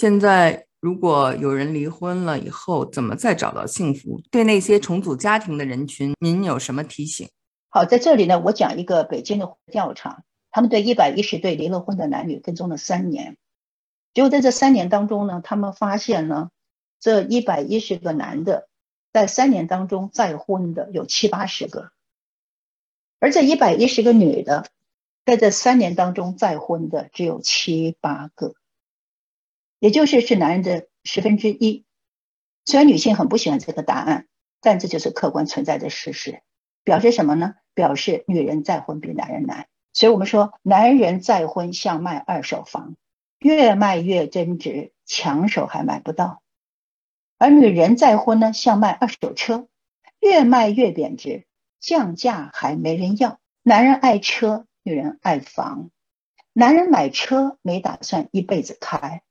现在如果有人离婚了以后，怎么再找到幸福？对那些重组家庭的人群，您有什么提醒？好，在这里呢，我讲一个北京的调查，他们对一百一十对离了婚的男女跟踪了三年，结果在这三年当中呢，他们发现呢，这一百一十个男的，在三年当中再婚的有七八十个，而这一百一十个女的，在这三年当中再婚的只有七八个，也就是是男人的十分之一。虽然女性很不喜欢这个答案，但这就是客观存在的事实。表示什么呢？表示女人再婚比男人难，所以我们说男人再婚像卖二手房，越卖越增值，抢手还买不到；而女人再婚呢，像卖二手车，越卖越贬值，降价还没人要。男人爱车，女人爱房，男人买车没打算一辈子开，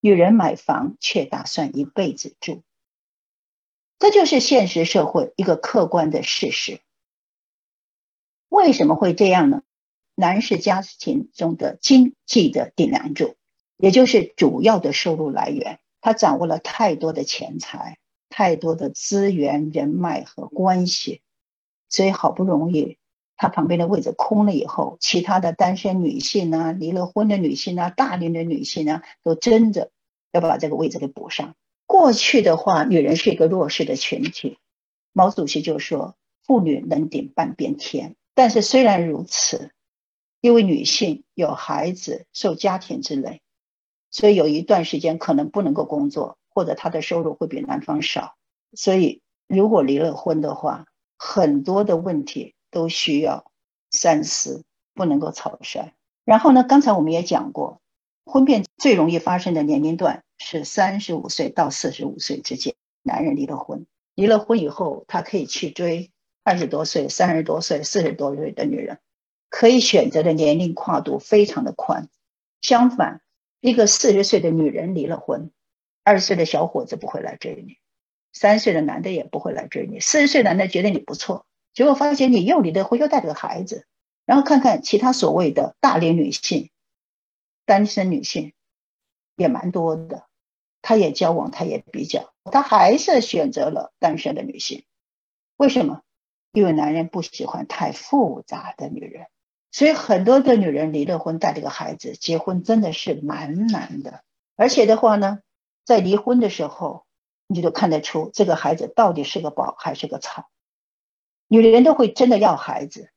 女人买房却打算一辈子住。这就是现实社会一个客观的事实。为什么会这样呢？男士家庭中的经济的顶梁柱，也就是主要的收入来源。他掌握了太多的钱财、太多的资源、人脉和关系，所以好不容易他旁边的位置空了以后，其他的单身女性啊、离了婚的女性啊、大龄的女性啊，都争着要把这个位置给补上。过去的话，女人是一个弱势的群体。毛主席就说：“妇女能顶半边天。”但是虽然如此，因为女性有孩子、受家庭之累，所以有一段时间可能不能够工作，或者她的收入会比男方少。所以如果离了婚的话，很多的问题都需要三思，不能够草率。然后呢，刚才我们也讲过，婚变最容易发生的年龄段。是三十五岁到四十五岁之间，男人离了婚，离了婚以后，他可以去追二十多岁、三十多岁、四十多岁的女人，可以选择的年龄跨度非常的宽。相反，一个四十岁的女人离了婚，二十岁的小伙子不会来追你，三十岁的男的也不会来追你，四十岁男的觉得你不错，结果发现你又离了婚，又带着个孩子，然后看看其他所谓的大龄女性、单身女性，也蛮多的。她也交往，她也比较，她还是选择了单身的女性。为什么？因为男人不喜欢太复杂的女人，所以很多的女人离了婚，带这个孩子，结婚真的是蛮难的。而且的话呢，在离婚的时候，你就看得出这个孩子到底是个宝还是个草。女人都会真的要孩子，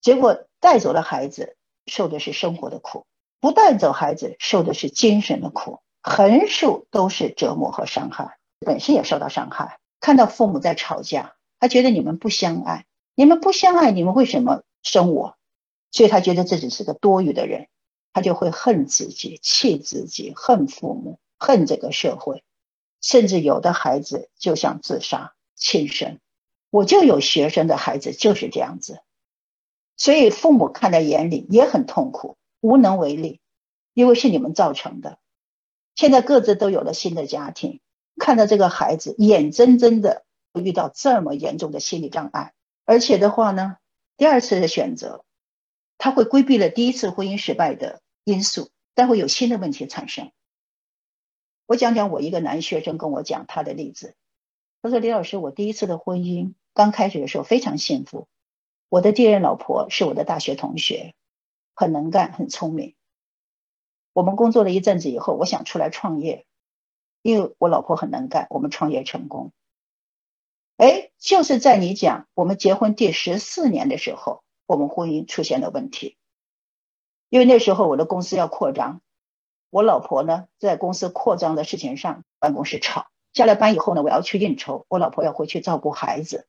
结果带走了孩子，受的是生活的苦；不带走孩子，受的是精神的苦。横竖都是折磨和伤害，本身也受到伤害。看到父母在吵架，他觉得你们不相爱，你们不相爱，你们为什么生我？所以他觉得自己是个多余的人，他就会恨自己、气自己、恨父母、恨这个社会，甚至有的孩子就想自杀轻生。我就有学生的孩子就是这样子，所以父母看在眼里也很痛苦，无能为力，因为是你们造成的。现在各自都有了新的家庭，看到这个孩子眼睁睁的遇到这么严重的心理障碍，而且的话呢，第二次的选择，他会规避了第一次婚姻失败的因素，但会有新的问题产生。我讲讲我一个男学生跟我讲他的例子，他说：“李老师，我第一次的婚姻刚开始的时候非常幸福，我的第一任老婆是我的大学同学，很能干，很聪明。”我们工作了一阵子以后，我想出来创业，因为我老婆很能干，我们创业成功。哎，就是在你讲我们结婚第十四年的时候，我们婚姻出现了问题。因为那时候我的公司要扩张，我老婆呢在公司扩张的事情上办公室吵，下了班以后呢，我要去应酬，我老婆要回去照顾孩子。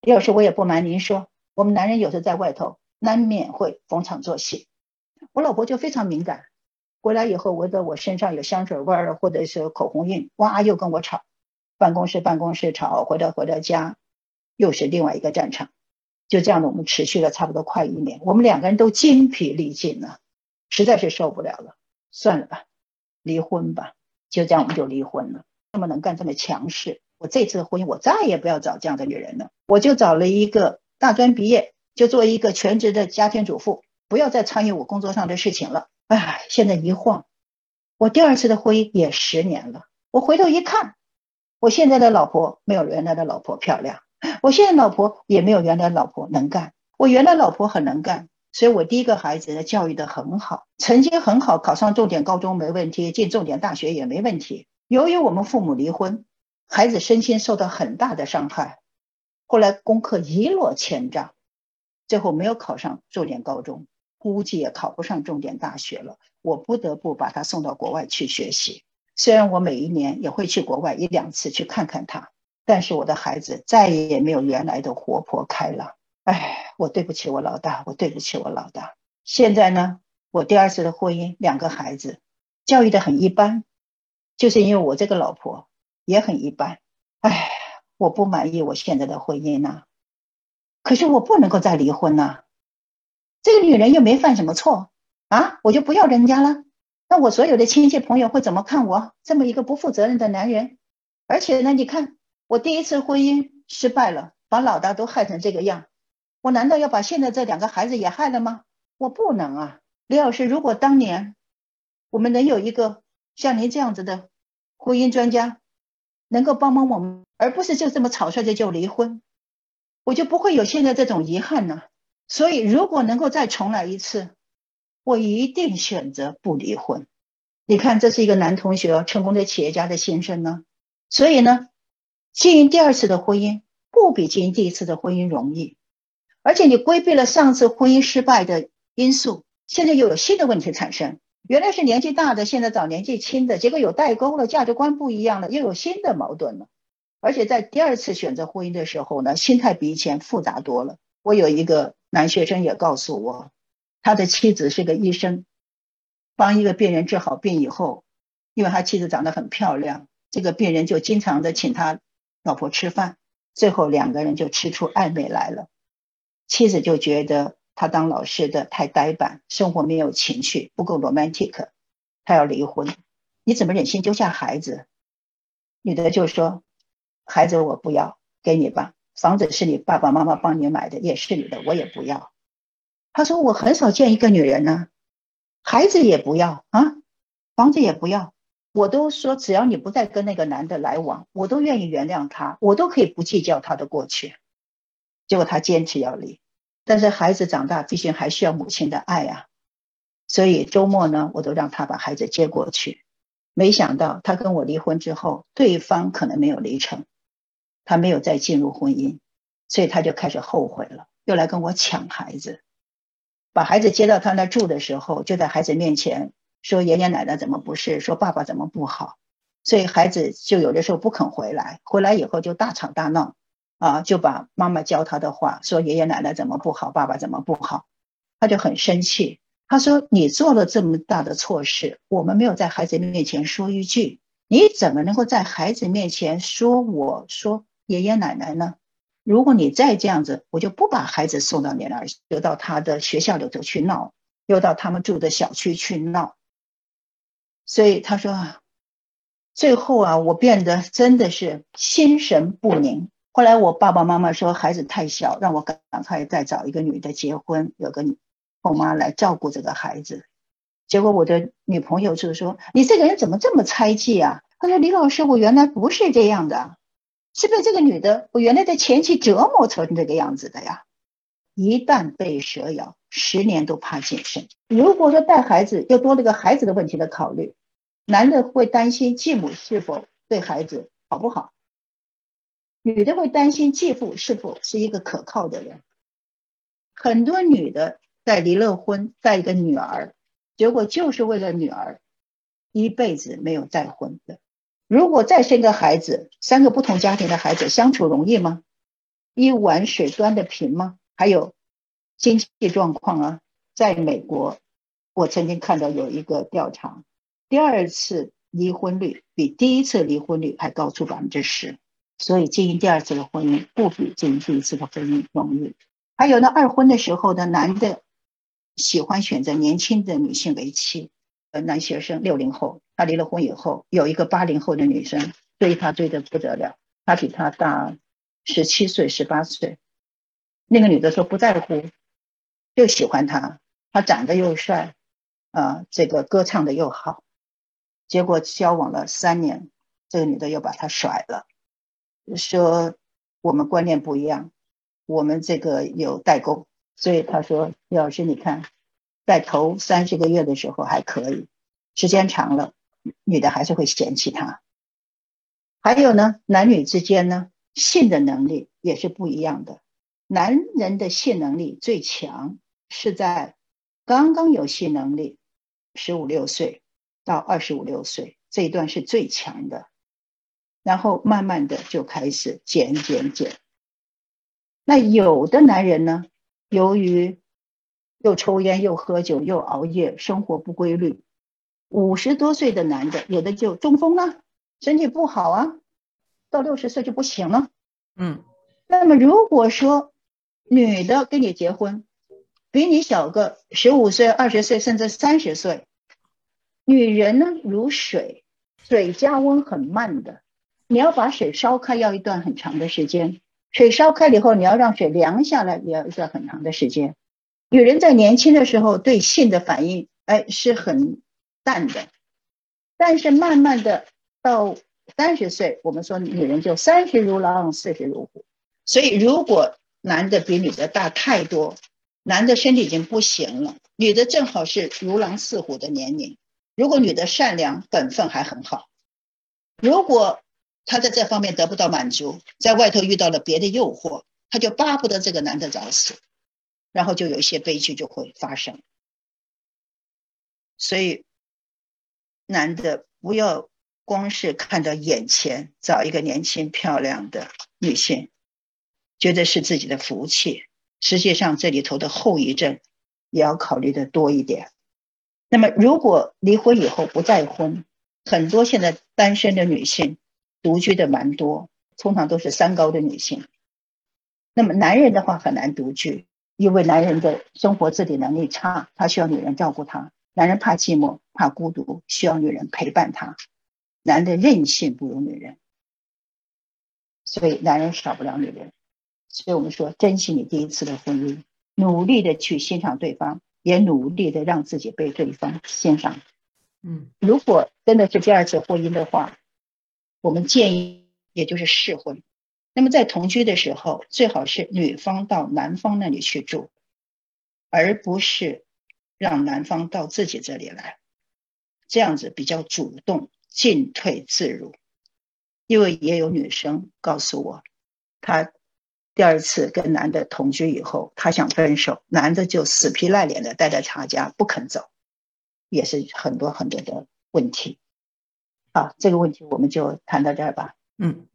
要是我也不瞒您说，我们男人有时在外头难免会逢场作戏，我老婆就非常敏感。回来以后，闻到我身上有香水味儿，或者是口红印，哇，又跟我吵。办公室办公室吵，回到回到家，又是另外一个战场。就这样的，我们持续了差不多快一年，我们两个人都精疲力尽了，实在是受不了了，算了吧，离婚吧。就这样，我们就离婚了。这么能干，这么强势，我这次婚姻我再也不要找这样的女人了。我就找了一个大专毕业，就做一个全职的家庭主妇，不要再参与我工作上的事情了。哎，现在一晃，我第二次的婚姻也十年了。我回头一看，我现在的老婆没有原来的老婆漂亮，我现在老婆也没有原来老婆能干。我原来老婆很能干，所以我第一个孩子教育的很好，成绩很好，考上重点高中没问题，进重点大学也没问题。由于我们父母离婚，孩子身心受到很大的伤害，后来功课一落千丈，最后没有考上重点高中。估计也考不上重点大学了，我不得不把他送到国外去学习。虽然我每一年也会去国外一两次去看看他，但是我的孩子再也没有原来的活泼开朗。哎，我对不起我老大，我对不起我老大。现在呢，我第二次的婚姻，两个孩子教育的很一般，就是因为我这个老婆也很一般。哎，我不满意我现在的婚姻呐，可是我不能够再离婚呐。这个女人又没犯什么错啊，我就不要人家了。那我所有的亲戚朋友会怎么看我这么一个不负责任的男人？而且呢，你看我第一次婚姻失败了，把老大都害成这个样，我难道要把现在这两个孩子也害了吗？我不能啊，李老师，如果当年我们能有一个像您这样子的婚姻专家，能够帮帮我们，而不是就这么草率的就离婚，我就不会有现在这种遗憾呢。所以，如果能够再重来一次，我一定选择不离婚。你看，这是一个男同学，成功的企业家的先生呢。所以呢，经营第二次的婚姻不比经营第一次的婚姻容易，而且你规避了上次婚姻失败的因素，现在又有新的问题产生。原来是年纪大的，现在找年纪轻的，结果有代沟了，价值观不一样了，又有新的矛盾了。而且在第二次选择婚姻的时候呢，心态比以前复杂多了。我有一个。男学生也告诉我，他的妻子是个医生，帮一个病人治好病以后，因为他妻子长得很漂亮，这个病人就经常的请他老婆吃饭，最后两个人就吃出暧昧来了。妻子就觉得他当老师的太呆板，生活没有情趣，不够 romantic，他要离婚。你怎么忍心丢下孩子？女的就说：“孩子我不要，给你吧。”房子是你爸爸妈妈帮你买的，也是你的，我也不要。他说我很少见一个女人呢，孩子也不要啊，房子也不要。我都说只要你不再跟那个男的来往，我都愿意原谅他，我都可以不计较他的过去。结果他坚持要离，但是孩子长大毕竟还需要母亲的爱啊，所以周末呢，我都让他把孩子接过去。没想到他跟我离婚之后，对方可能没有离成。他没有再进入婚姻，所以他就开始后悔了，又来跟我抢孩子。把孩子接到他那住的时候，就在孩子面前说爷爷奶奶怎么不是，说爸爸怎么不好。所以孩子就有的时候不肯回来，回来以后就大吵大闹，啊，就把妈妈教他的话说爷爷奶奶怎么不好，爸爸怎么不好，他就很生气。他说你做了这么大的错事，我们没有在孩子面前说一句，你怎么能够在孩子面前说我说？爷爷奶奶呢？如果你再这样子，我就不把孩子送到你那儿，又到他的学校里头去闹，又到他们住的小区去闹。所以他说，最后啊，我变得真的是心神不宁。后来我爸爸妈妈说孩子太小，让我赶快再找一个女的结婚，有个后妈来照顾这个孩子。结果我的女朋友就说：“你这个人怎么这么猜忌啊？”他说：“李老师，我原来不是这样的。”是被这个女的，我原来的前妻折磨成这个样子的呀！一旦被蛇咬，十年都怕谨慎。如果说带孩子又多了个孩子的问题的考虑，男的会担心继母是否对孩子好不好，女的会担心继父是否是一个可靠的人。很多女的在离了婚，带一个女儿，结果就是为了女儿，一辈子没有再婚的。如果再生个孩子，三个不同家庭的孩子相处容易吗？一碗水端得平吗？还有经济状况啊，在美国，我曾经看到有一个调查，第二次离婚率比第一次离婚率还高出百分之十，所以经营第二次的婚姻不比经营第一次的婚姻容易。还有呢，二婚的时候的男的喜欢选择年轻的女性为妻。呃男学生六零后，他离了婚以后，有一个八零后的女生追他追得不得了，他比他大十七岁、十八岁。那个女的说不在乎，就喜欢他，他长得又帅，啊，这个歌唱的又好。结果交往了三年，这个女的又把他甩了，说我们观念不一样，我们这个有代沟，所以他说李老师，你看，在头三十个月的时候还可以，时间长了，女的还是会嫌弃他。还有呢，男女之间呢，性的能力也是不一样的，男人的性能力最强是在刚刚有性能力，十五六岁。到二十五六岁这一段是最强的，然后慢慢的就开始减减减。那有的男人呢，由于又抽烟又喝酒又熬夜，生活不规律，五十多岁的男的有的就中风了，身体不好啊，到六十岁就不行了。嗯，那么如果说女的跟你结婚，比你小个十五岁、二十岁甚至三十岁。女人呢，如水，水加温很慢的，你要把水烧开要一段很长的时间。水烧开了以后，你要让水凉下来也要一段很长的时间。女人在年轻的时候对性的反应，哎，是很淡的，但是慢慢的到三十岁，我们说女人就三十如狼，四十如虎。所以如果男的比女的大太多，男的身体已经不行了，女的正好是如狼似虎的年龄。如果女的善良本分还很好，如果她在这方面得不到满足，在外头遇到了别的诱惑，她就巴不得这个男的早死，然后就有一些悲剧就会发生。所以，男的不要光是看到眼前找一个年轻漂亮的女性，觉得是自己的福气，实际上这里头的后遗症也要考虑的多一点。那么，如果离婚以后不再婚，很多现在单身的女性独居的蛮多，通常都是三高的女性。那么男人的话很难独居，因为男人的生活自理能力差，他需要女人照顾他。男人怕寂寞，怕孤独，需要女人陪伴他。男的任性不如女人，所以男人少不了女人。所以我们说，珍惜你第一次的婚姻，努力的去欣赏对方。也努力的让自己被对方欣赏。嗯，如果真的是第二次婚姻的话，我们建议也就是试婚。那么在同居的时候，最好是女方到男方那里去住，而不是让男方到自己这里来，这样子比较主动，进退自如。因为也有女生告诉我，她。第二次跟男的同居以后，她想分手，男的就死皮赖脸的待在她家不肯走，也是很多很多的问题。好，这个问题我们就谈到这儿吧。嗯。